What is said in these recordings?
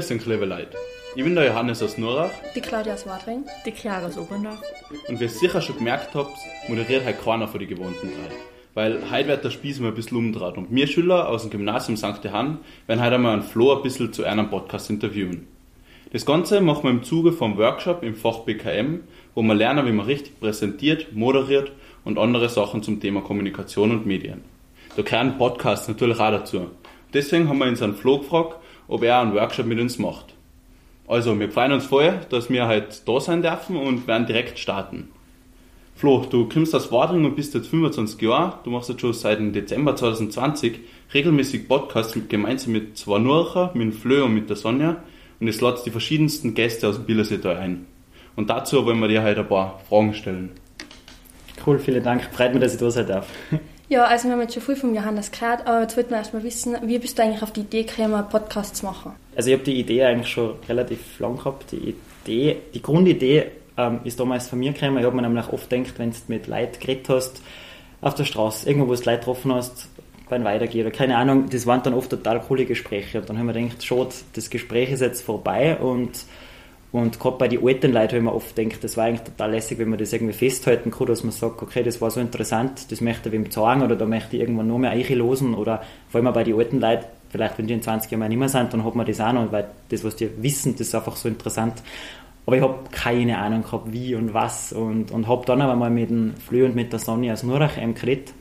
Grüß euch, liebe Leute. Ich bin der Johannes aus Nurach. Die Claudia aus Wadring. Die Clara aus Oberndorf. Und wie ihr sicher schon gemerkt habt, moderiert heute keiner von den gewohnten drei. Weil heute wird der Spieß mal ein bisschen umdraht. Und wir Schüler aus dem Gymnasium St. Johann werden heute einmal einen Flo ein bisschen zu einem Podcast interviewen. Das Ganze machen wir im Zuge vom Workshop im Fach BKM, wo wir lernen, wie man richtig präsentiert, moderiert und andere Sachen zum Thema Kommunikation und Medien. Da gehören Podcasts natürlich auch dazu. Deswegen haben wir unseren Flo gefragt, ob er einen Workshop mit uns macht. Also, wir freuen uns voll, dass wir heute da sein dürfen und werden direkt starten. Flo, du kommst aus Wadring und bist jetzt 25 Jahre. Du machst jetzt schon seit dem Dezember 2020 regelmäßig Podcasts gemeinsam mit zwei Nurcher, mit dem Flö und mit der Sonja. Und es lädt die verschiedensten Gäste aus dem Billerseetal ein. Und dazu wollen wir dir heute ein paar Fragen stellen. Cool, vielen Dank. Freut mich, dass ich da sein darf. Ja, also wir haben jetzt schon viel vom Johannes gehört, aber jetzt wollten wir erstmal wissen, wie bist du eigentlich auf die Idee gekommen, einen Podcast zu machen? Also ich habe die Idee eigentlich schon relativ lang gehabt. Die Idee, die Grundidee ähm, ist damals von mir gekommen. Ich habe mir nämlich oft gedacht, wenn du mit Leuten geredet hast, auf der Straße, irgendwo wo du Leute getroffen hast, beim Weitergehen oder keine Ahnung, das waren dann oft total coole Gespräche. Und dann haben wir gedacht, schade, das Gespräch ist jetzt vorbei und und gerade bei den alten Leuten habe ich mir oft gedacht, das war eigentlich total lässig, wenn man das irgendwie festhalten kann, dass man sagt, okay, das war so interessant, das möchte ich wem zeigen oder da möchte ich irgendwann noch mehr einlosen oder vor allem bei den alten Leuten, vielleicht wenn die in 20 Jahren nicht mehr sind, dann hat man das auch noch, weil das, was die wissen, das ist einfach so interessant. Aber ich habe keine Ahnung gehabt, wie und was und, und habe dann aber mal mit dem Flö und mit der Sonja aus Nurach ähm, geredet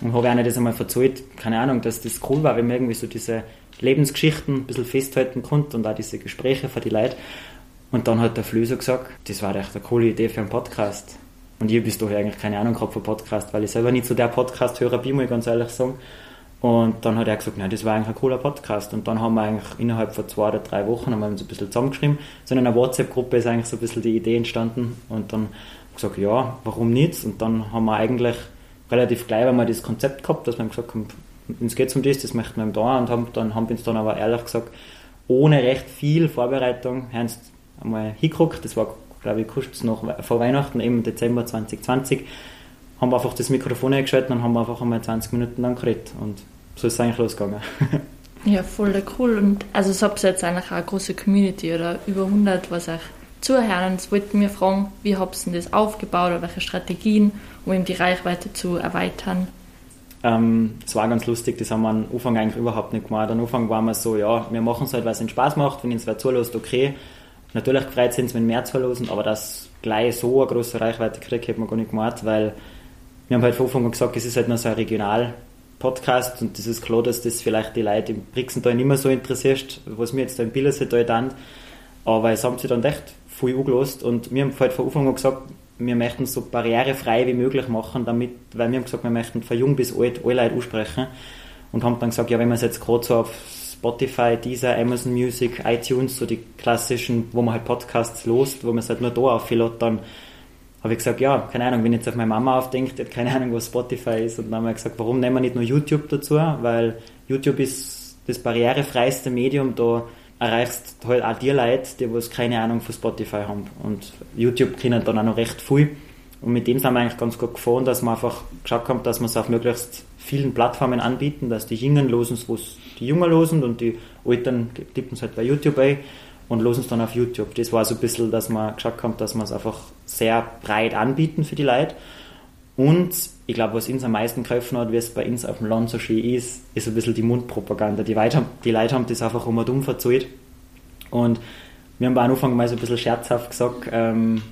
und habe ihnen das einmal verzeiht, keine Ahnung, dass das cool war, wenn man irgendwie so diese Lebensgeschichten ein bisschen festhalten konnte und auch diese Gespräche für die Leute. Und dann hat der Flöser gesagt, das war echt eine coole Idee für einen Podcast. Und ich bis daher eigentlich keine Ahnung gehabt von Podcast, weil ich selber nicht so der Podcast-Hörer bin, muss ich ganz ehrlich sagen. Und dann hat er gesagt, nein, das war eigentlich ein cooler Podcast. Und dann haben wir eigentlich innerhalb von zwei oder drei Wochen haben wir uns ein bisschen zusammengeschrieben. So in einer WhatsApp-Gruppe ist eigentlich so ein bisschen die Idee entstanden. Und dann gesagt, ja, warum nicht? Und dann haben wir eigentlich relativ gleich einmal das Konzept gehabt, dass wir gesagt haben, uns geht es um das, das möchten wir da. Und haben, dann haben wir uns dann aber ehrlich gesagt, ohne recht viel Vorbereitung, haben einmal hingeguckt. Das war, glaube ich, kurz noch vor Weihnachten, im Dezember 2020. Haben wir einfach das Mikrofon eingeschaltet und haben einfach einmal 20 Minuten lang geredet. Und so ist es eigentlich losgegangen. ja, voll cool. Und also, es habt jetzt eigentlich auch eine große Community oder über 100, was euch zuhören. Jetzt wollten wir fragen, wie habt ihr das aufgebaut oder welche Strategien, um eben die Reichweite zu erweitern? Ähm, das war ganz lustig, das haben wir am Anfang eigentlich überhaupt nicht gemacht. Am Anfang waren wir so, ja, wir machen es halt, weil es uns Spaß macht, wenn uns wer zulässt, okay. Natürlich gefreut sind, wenn mehr zuhören, aber das gleich so eine große Reichweite kriegt, hätte man gar nicht gemacht, weil wir haben halt von Anfang an gesagt, es ist halt nur so ein Regional-Podcast und das ist klar, dass das vielleicht die Leute im Brixental nicht mehr so interessiert, was mir jetzt da im Billerseetal dann. Aber es haben sie dann echt viel angelost und wir haben halt von Anfang an gesagt, wir möchten es so barrierefrei wie möglich machen, damit, weil wir haben gesagt, wir möchten von jung bis alt alle Leute ansprechen und haben dann gesagt, ja, wenn wir es jetzt gerade so auf Spotify, Deezer, Amazon Music, iTunes, so die klassischen, wo man halt Podcasts lost, wo man es halt nur da auflädt, dann habe ich gesagt, ja, keine Ahnung, wenn jetzt auf meine Mama aufdenkt, die hat keine Ahnung, was Spotify ist. Und dann haben wir gesagt, warum nehmen wir nicht nur YouTube dazu? Weil YouTube ist das barrierefreiste Medium, da erreichst halt auch die Leute, die was keine Ahnung von Spotify haben. Und YouTube kennen dann auch noch recht viel. Und mit dem sind wir eigentlich ganz gut gefahren, dass wir einfach geschaut haben, dass wir es auf möglichst vielen Plattformen anbieten, dass die Jungen losen wo es die Jungen losen und die Alten tippen es halt bei YouTube ein und losen es dann auf YouTube. Das war so ein bisschen, dass wir geschaut haben, dass wir es einfach sehr breit anbieten für die Leute. Und ich glaube, was uns am meisten geholfen hat, wie es bei uns auf dem Land so schön ist, ist ein bisschen die Mundpropaganda. Die Leute haben, die Leute haben das einfach um und um verzählt. Und wir haben am Anfang mal so ein bisschen scherzhaft gesagt, ähm,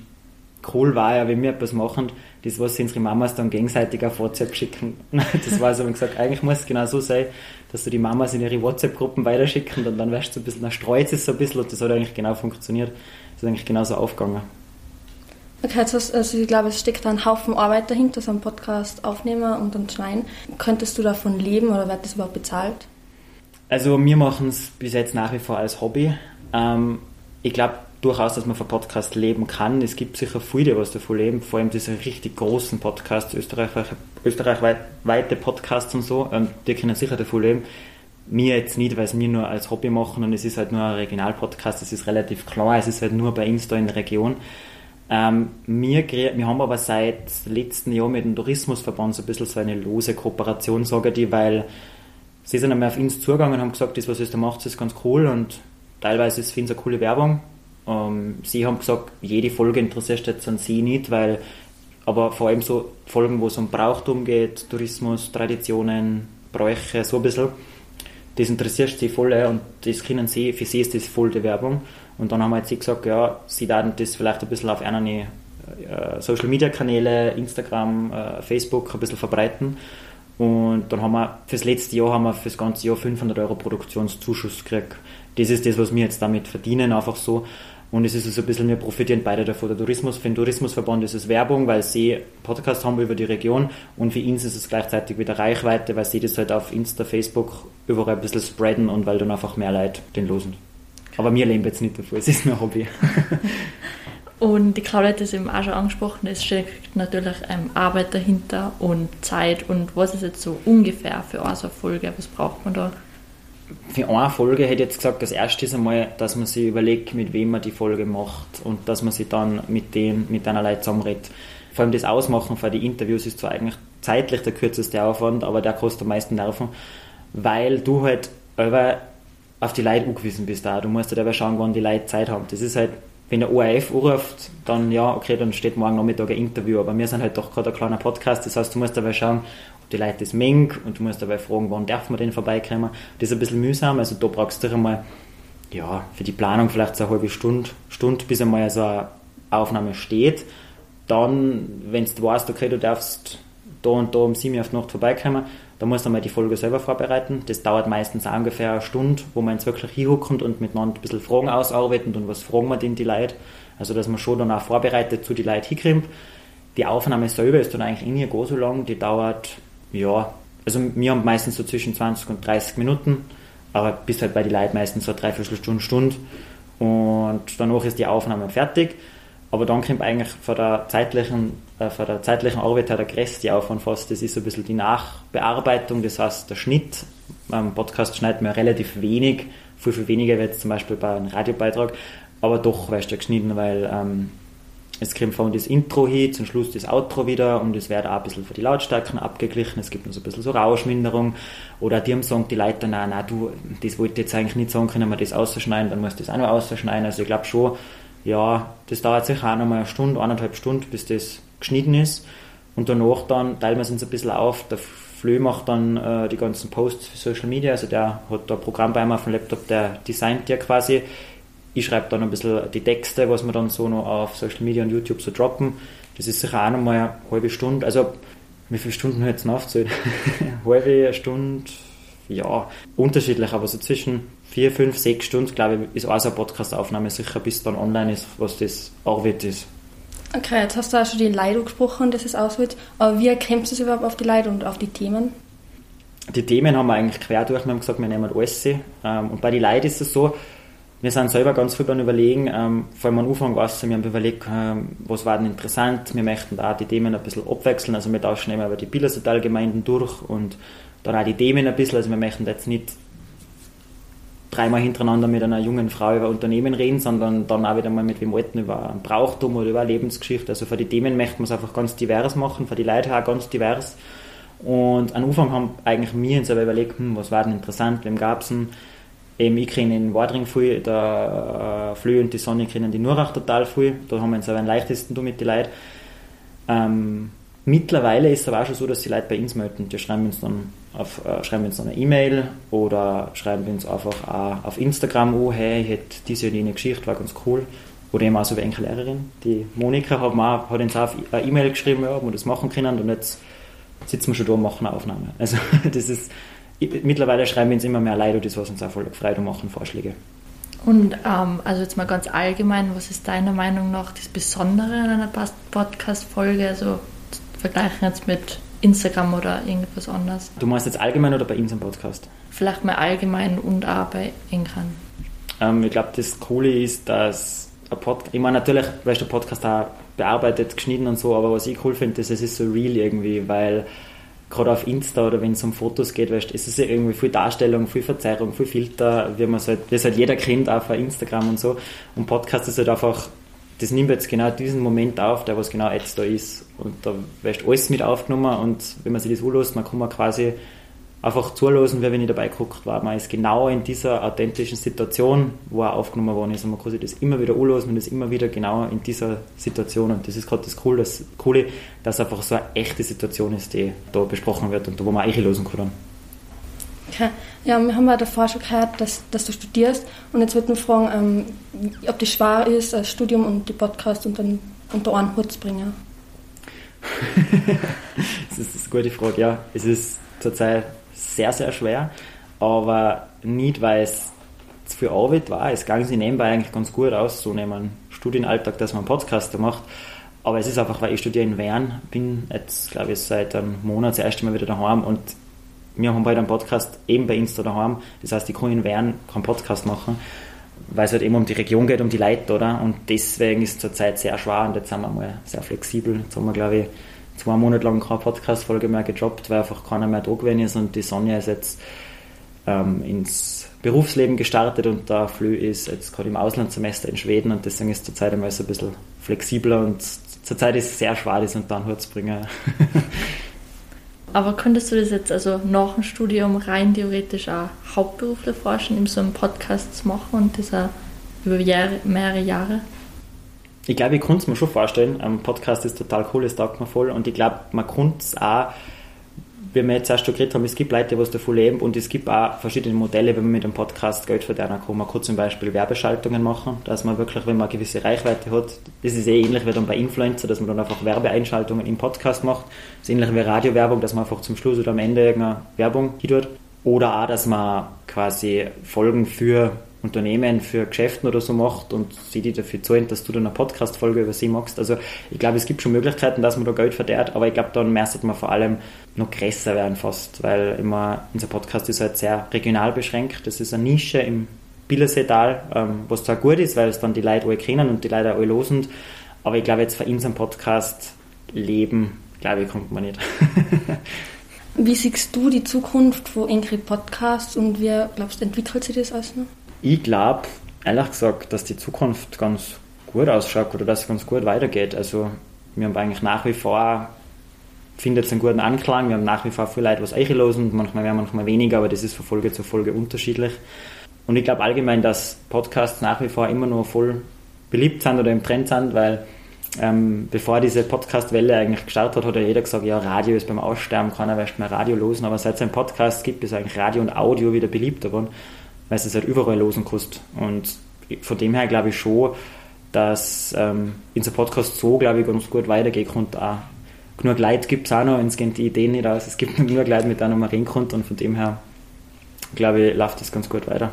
cool war ja, wenn wir etwas machen, das, was unsere Mamas dann gegenseitig auf WhatsApp schicken. Das war so, wenn gesagt, eigentlich muss es genau so sein, dass du die Mamas in ihre WhatsApp-Gruppen weiterschicken und dann wärst du so ein bisschen, dann streut es so ein bisschen und das hat eigentlich genau funktioniert. Das ist eigentlich genauso aufgegangen. Okay, hast, also ich glaube, es steckt da ein Haufen Arbeit dahinter, so einen Podcast aufnehmen und dann schneiden. Könntest du davon leben oder wird das überhaupt bezahlt? Also wir machen es bis jetzt nach wie vor als Hobby. Ähm, ich glaube, durchaus, dass man von Podcast leben kann. Es gibt sicher viele, was davon leben, vor allem diese richtig großen Podcasts, österreichweite, Podcasts und so, ähm, die können sicher davon leben. Mir jetzt nicht, weil es mir nur als Hobby machen und es ist halt nur ein Regionalpodcast, es ist relativ klar, es ist halt nur bei uns da in der Region. Ähm, wir, wir haben aber seit letzten Jahr mit dem Tourismusverband so ein bisschen so eine lose Kooperation, sage ich, weil sie sind einmal auf uns zugegangen und haben gesagt, das, was ihr da macht, ist ganz cool und teilweise finden sie eine coole Werbung. Ähm, sie haben gesagt, jede Folge interessiert jetzt an sie nicht, weil aber vor allem so Folgen, wo es um Brauchtum geht, Tourismus, Traditionen, Bräuche, so ein bisschen, das interessiert sie voll und das können sie, für sie ist das voll die Werbung. Und dann haben wir jetzt gesagt, ja, sie werden das vielleicht ein bisschen auf einer äh, Social Media Kanäle, Instagram, äh, Facebook ein bisschen verbreiten. Und dann haben wir fürs letzte Jahr haben wir fürs ganze Jahr 500 Euro Produktionszuschuss gekriegt. Das ist das, was wir jetzt damit verdienen, einfach so. Und es ist so also ein bisschen, wir profitieren beide davon. Der Tourismus, für den Tourismusverband ist es Werbung, weil sie Podcast haben über die Region und für ihn ist es gleichzeitig wieder Reichweite, weil sie das halt auf Insta, Facebook überall ein bisschen spreaden und weil dann einfach mehr Leute den losen. Aber wir leben jetzt nicht davon, es ist nur ein Hobby. und die Claudia hat es eben auch schon angesprochen, es steckt natürlich ähm, Arbeit dahinter und Zeit und was ist jetzt so ungefähr für eine Folge, was braucht man da? Für eine Folge hätte ich jetzt gesagt, das erste ist einmal, dass man sich überlegt, mit wem man die Folge macht und dass man sich dann mit denen, mit einer Leute zusammenredet. Vor allem das Ausmachen für die Interviews ist zwar eigentlich zeitlich der kürzeste Aufwand, aber der kostet am meisten Nerven, weil du halt auf die Leute angewiesen bist da. Du musst halt aber schauen, wann die Leute Zeit haben. Das ist halt, wenn der ORF anruft, dann ja, okay, dann steht morgen Nachmittag ein Interview, aber wir sind halt doch gerade ein kleiner Podcast, das heißt, du musst aber schauen, die Leute das mengen und du musst dabei fragen, wann darf man denn vorbeikommen. Das ist ein bisschen mühsam, also da brauchst du einmal ja, für die Planung vielleicht so eine halbe Stunde, Stunde bis einmal so eine Aufnahme steht. Dann, wenn du weißt, okay, du darfst da und da um 7 Uhr auf die Nacht vorbeikommen, dann musst du einmal die Folge selber vorbereiten. Das dauert meistens ungefähr eine Stunde, wo man jetzt wirklich hinhuckt und miteinander ein bisschen Fragen ausarbeitet und was fragen wir denn die Leute. Also, dass man schon dann auch vorbereitet zu die Leute hinkriegt. Die Aufnahme selber ist dann eigentlich nicht gar so lang, die dauert ja, also wir haben meistens so zwischen 20 und 30 Minuten, aber bis halt bei den Leuten meistens so dreiviertel Stunde, Stunde. Und danach ist die Aufnahme fertig. Aber dann kommt eigentlich von der zeitlichen, äh, von der zeitlichen Arbeit her der größte Aufwand fast. Das ist so ein bisschen die Nachbearbeitung, das heißt der Schnitt. Beim Podcast schneidet man relativ wenig, viel, viel weniger jetzt zum Beispiel bei einem Radiobeitrag. Aber doch weißt du geschnitten, weil ähm, es kommt von das Intro hin, zum Schluss das Outro wieder und es wird auch ein bisschen für die Lautstärken abgeglichen. Es gibt noch so ein bisschen so Rauschminderung. Oder die haben gesagt, die Leute dann, nein, du, das wollte ich jetzt eigentlich nicht sagen, können wir das ausschneiden, dann muss das auch noch ausschneiden. Also ich glaube schon, ja, das dauert sicher auch noch mal eine Stunde, eineinhalb Stunden, bis das geschnitten ist. Und danach dann teilen wir es uns ein bisschen auf. Der Flö macht dann äh, die ganzen Posts für Social Media, also der hat da ein Programm bei mir auf dem Laptop, der designt ja quasi ich schreibe dann ein bisschen die Texte, was wir dann so noch auf Social Media und YouTube so droppen. Das ist sicher auch nochmal eine halbe Stunde. Also, wie viele Stunden hat es aufgezählt? halbe Stunde, ja, unterschiedlich, aber so zwischen vier, fünf, sechs Stunden, glaube ich, ist auch so eine Podcast-Aufnahme sicher, bis dann online ist, was das Arbeit ist. Okay, jetzt hast du auch schon die Leute gesprochen, dass es auswählt. Aber wie du es überhaupt auf die Leute und auf die Themen? Die Themen haben wir eigentlich quer durch. Wir haben gesagt, wir nehmen alles. Ähm, und bei den Leuten ist es so, wir sind selber ganz viel beim Überlegen, ähm, vor allem am Anfang war es, wir haben überlegt, ähm, was war denn interessant, wir möchten da die Themen ein bisschen abwechseln, also wir tauschen immer über die Bildersotalgemeinden durch und dann auch die Themen ein bisschen, also wir möchten jetzt nicht dreimal hintereinander mit einer jungen Frau über Unternehmen reden, sondern dann auch wieder mal mit dem Alten über ein Brauchtum oder über eine Lebensgeschichte. Also für die Themen möchten wir es einfach ganz divers machen, für die Leute auch ganz divers. Und am Anfang haben eigentlich wir uns aber überlegt, hm, was war denn interessant, wem gab es denn, Eben, ich kenne den Wadring viel, der äh, Flö und die Sonne kennen die Nurach total viel. Da haben wir uns aber am leichtesten mit den Leuten. Ähm, mittlerweile ist es aber auch schon so, dass die Leute bei uns melden. Die schreiben uns dann auf, äh, schreiben uns dann eine E-Mail oder schreiben uns einfach auch auf Instagram, oh hey, ich hätte diese und jene Geschichte, war ganz cool. Oder eben auch so wie eine Lehrerin. Die Monika hat, auch, hat uns auch eine E-Mail geschrieben, ja, ob wir das machen können und jetzt sitzen wir schon da und machen eine Aufnahme. Also das ist mittlerweile schreiben wir uns immer mehr Leute, das was uns auch voll gefreut und machen Vorschläge. Und ähm, also jetzt mal ganz allgemein, was ist deiner Meinung nach das Besondere an einer Podcast-Folge? Also vergleichen jetzt mit Instagram oder irgendwas anderes. Du meinst jetzt allgemein oder bei uns im Podcast? Vielleicht mal allgemein und auch bei Engran. Ähm, ich glaube, das Coole ist, dass ein Podcast, ich meine natürlich, weil der Podcast auch bearbeitet, geschnitten und so, aber was ich cool finde, ist, es ist so real irgendwie, weil gerade auf Insta oder wenn es um Fotos geht, weißt, ist es ja irgendwie viel Darstellung, viel Verzeihung, viel Filter, wie man halt, wie es halt jeder kennt, auch auf Instagram und so. Und Podcast ist halt einfach, das nimmt jetzt genau diesen Moment auf, der was genau jetzt da ist. Und da weißt alles mit aufgenommen und wenn man sich das anlässt, man kann man quasi einfach zulosen, wie wenn ich dabei geguckt war. Man ist genau in dieser authentischen Situation, wo er aufgenommen worden ist. Und man kann sich das immer wieder anlosen und das immer wieder genau in dieser Situation. Und das ist gerade das Coole, das Coole, dass einfach so eine echte Situation ist, die da besprochen wird und wo man einlosen kann. Dann. Ja, wir haben ja davor schon gehört, dass, dass du studierst. Und jetzt würde mich fragen, ähm, ob das schwer ist, das Studium und die Podcast unter, unter einen Hut zu bringen. das ist eine gute Frage, ja. Es ist zurzeit sehr, sehr schwer, aber nicht, weil es zu viel Arbeit war. Es ging sich nebenbei eigentlich ganz gut aus, so neben Studienalltag, dass man einen Podcast macht. Aber es ist einfach, weil ich studiere in Wern, bin jetzt, glaube ich, seit einem Monat das erste Mal wieder daheim und wir haben bald einen Podcast eben bei Insta daheim. Das heißt, kann in Wern keinen Podcast machen, weil es halt eben um die Region geht, um die Leute, oder? Und deswegen ist es zurzeit sehr schwer und jetzt sind wir mal sehr flexibel. Jetzt haben wir, glaube ich, zwei Monate lang keine Podcast-Folge mehr gedroppt, weil einfach keiner mehr da gewesen ist und die Sonja ist jetzt ähm, ins Berufsleben gestartet und der Flö ist jetzt gerade im Auslandssemester in Schweden und deswegen ist zurzeit einmal so ein bisschen flexibler und zurzeit ist es sehr schwer, das unter den Hut zu bringen. Aber könntest du das jetzt also nach dem Studium rein theoretisch auch hauptberuflich forschen, in so einem Podcast zu machen und das auch über Jahre, mehrere Jahre? Ich glaube, ich kann es mir schon vorstellen. Ein Podcast ist total cool, es taugt mir voll. Und ich glaube, man kann es auch, wie wir jetzt erst schon geredet haben, es gibt Leute, die davon leben und es gibt auch verschiedene Modelle, wenn man mit einem Podcast Geld verdienen kann. Man kann zum Beispiel Werbeschaltungen machen, dass man wirklich, wenn man eine gewisse Reichweite hat, das ist eh ähnlich wie dann bei Influencer, dass man dann einfach Werbeeinschaltungen im Podcast macht. Das ist ähnlich wie Radiowerbung, dass man einfach zum Schluss oder am Ende irgendeine Werbung tut. Oder auch, dass man quasi Folgen für Unternehmen für Geschäften oder so macht und sie die dafür zahlen, dass du dann eine Podcast-Folge über sie machst. Also ich glaube, es gibt schon Möglichkeiten, dass man da Geld verdient, aber ich glaube, dann müsste man vor allem noch größer werden fast, weil immer unser Podcast ist halt sehr regional beschränkt. Das ist eine Nische im Billerseetal, ähm, was zwar gut ist, weil es dann die Leute alle kennen und die Leute alle losen, aber ich glaube, jetzt für unseren Podcast leben, glaube ich, kommt man nicht. Wie siehst du die Zukunft von Ingrid Podcasts und wie glaubst du, entwickelt sich das alles noch? Ich glaube, ehrlich gesagt, dass die Zukunft ganz gut ausschaut oder dass es ganz gut weitergeht. Also wir haben eigentlich nach wie vor, findet es einen guten Anklang, wir haben nach wie vor viele Leute, was einlosen, manchmal mehr, manchmal weniger, aber das ist von Folge zu Folge unterschiedlich. Und ich glaube allgemein, dass Podcasts nach wie vor immer noch voll beliebt sind oder im Trend sind, weil ähm, bevor diese Podcast-Welle eigentlich gestartet hat, hat ja jeder gesagt, ja, Radio ist beim Aussterben, keiner wird mehr Radio losen, aber seit es einen Podcast gibt, ist eigentlich Radio und Audio wieder beliebter geworden weil es halt überall losen kostet. Und von dem her glaube ich schon, dass ähm, unser Podcast so, glaube ich, ganz gut weitergehen konnte. Auch genug Leute gibt es auch noch, uns gehen die Ideen nicht aus. Es gibt genug Leute, mit denen man reden konnte und von dem her, glaube ich, läuft das ganz gut weiter.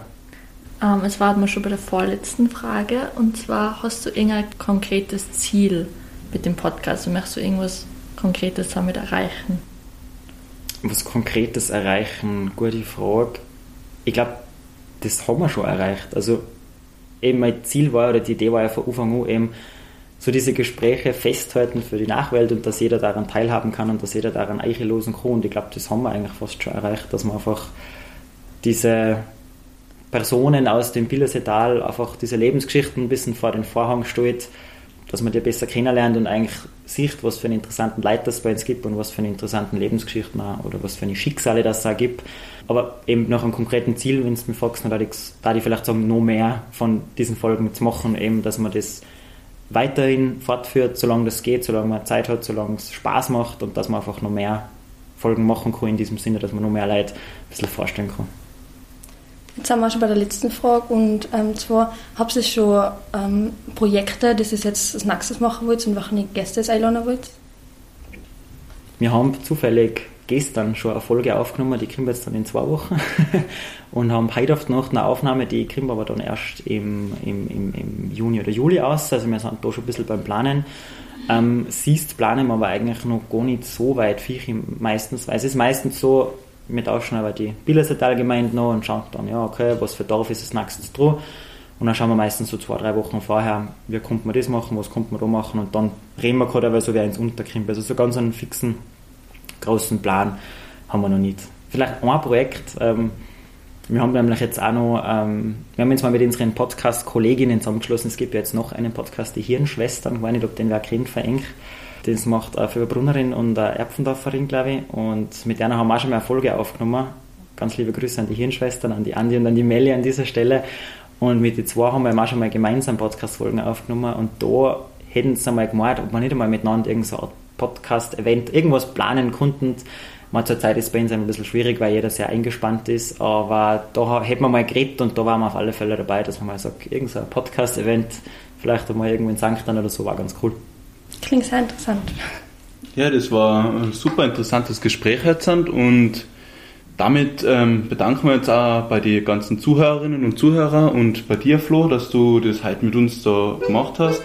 Ähm, es war wir schon bei der vorletzten Frage und zwar hast du irgendein konkretes Ziel mit dem Podcast? möchtest du irgendwas Konkretes damit erreichen? Was Konkretes erreichen? Gute Frage. Ich glaube, das haben wir schon erreicht. Also eben mein Ziel war oder die Idee war ja von Anfang an eben so diese Gespräche festhalten für die Nachwelt und dass jeder daran teilhaben kann und dass jeder daran losen kann. Und ich glaube, das haben wir eigentlich fast schon erreicht, dass man einfach diese Personen aus dem Billersetal einfach diese Lebensgeschichten ein bisschen vor den Vorhang stellt, dass man die besser kennenlernt und eigentlich sieht, was für einen interessanten Leid das bei uns gibt und was für eine interessanten Lebensgeschichten auch, oder was für eine Schicksale das da gibt. Aber eben nach einem konkreten Ziel, wenn es mir fragst, dann würde ich, ich vielleicht sagen, noch mehr von diesen Folgen zu machen, eben, dass man das weiterhin fortführt, solange das geht, solange man Zeit hat, solange es Spaß macht und dass man einfach noch mehr Folgen machen kann in diesem Sinne, dass man noch mehr Leute ein bisschen vorstellen kann. Jetzt sind wir schon bei der letzten Frage und ähm, zwar, habt ihr schon ähm, Projekte, das ihr jetzt als nächstes machen wollt und welche Gäste ihr einladen wollt? Wir haben zufällig gestern schon eine Folge aufgenommen, die kriegen wir jetzt dann in zwei Wochen und haben heute auf Nacht eine Aufnahme, die kriegen wir aber dann erst im, im, im, im Juni oder Juli aus, also wir sind da schon ein bisschen beim Planen. Ähm, siehst planen wir aber eigentlich noch gar nicht so weit viel meistens, weil es ist meistens so, tauschen aber die Bildersetalgemeinde noch und schauen dann, ja, okay, was für Dorf ist das nächstes dran. Und dann schauen wir meistens so zwei, drei Wochen vorher, wie kommt man das machen, was kommt man da machen und dann reden wir gerade, weil so wer ins Unterkrimp. Also so ganz einen fixen, großen Plan haben wir noch nicht. Vielleicht ein Projekt, ähm, wir haben nämlich jetzt auch noch, ähm, wir haben uns mal mit unseren Podcast-Kolleginnen zusammengeschlossen. Es gibt ja jetzt noch einen Podcast, die Hirnschwestern, ich weiß nicht, ob den wer kennt, verengt. Das macht eine Fürbrunnerin und eine Erpfendorferin, glaube ich. Und mit der haben wir auch schon mal eine Folge aufgenommen. ganz liebe Grüße an die Hirnschwestern, an die Andi und an die Melli an dieser Stelle. Und mit den zwei haben wir auch schon mal gemeinsam Podcast-Folgen aufgenommen und da hätten sie einmal gemeint, ob man nicht einmal miteinander irgendein so Podcast-Event, irgendwas planen konnten. Man zurzeit ist bei uns ein bisschen schwierig, weil jeder sehr eingespannt ist, aber da hätten wir mal geredet und da waren wir auf alle Fälle dabei, dass man mal sagt, irgendein Podcast-Event, vielleicht einmal irgendwo in St. oder so, war ganz cool. Klingt sehr interessant. Ja, das war ein super interessantes Gespräch jetzt und damit ähm, bedanken wir uns auch bei den ganzen Zuhörerinnen und Zuhörern und bei dir, Flo, dass du das heute mit uns da gemacht hast.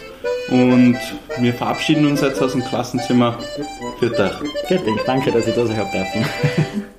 Und wir verabschieden uns jetzt aus dem Klassenzimmer. Für dich. Für dich. Danke, dass ich da sein habe dürfen.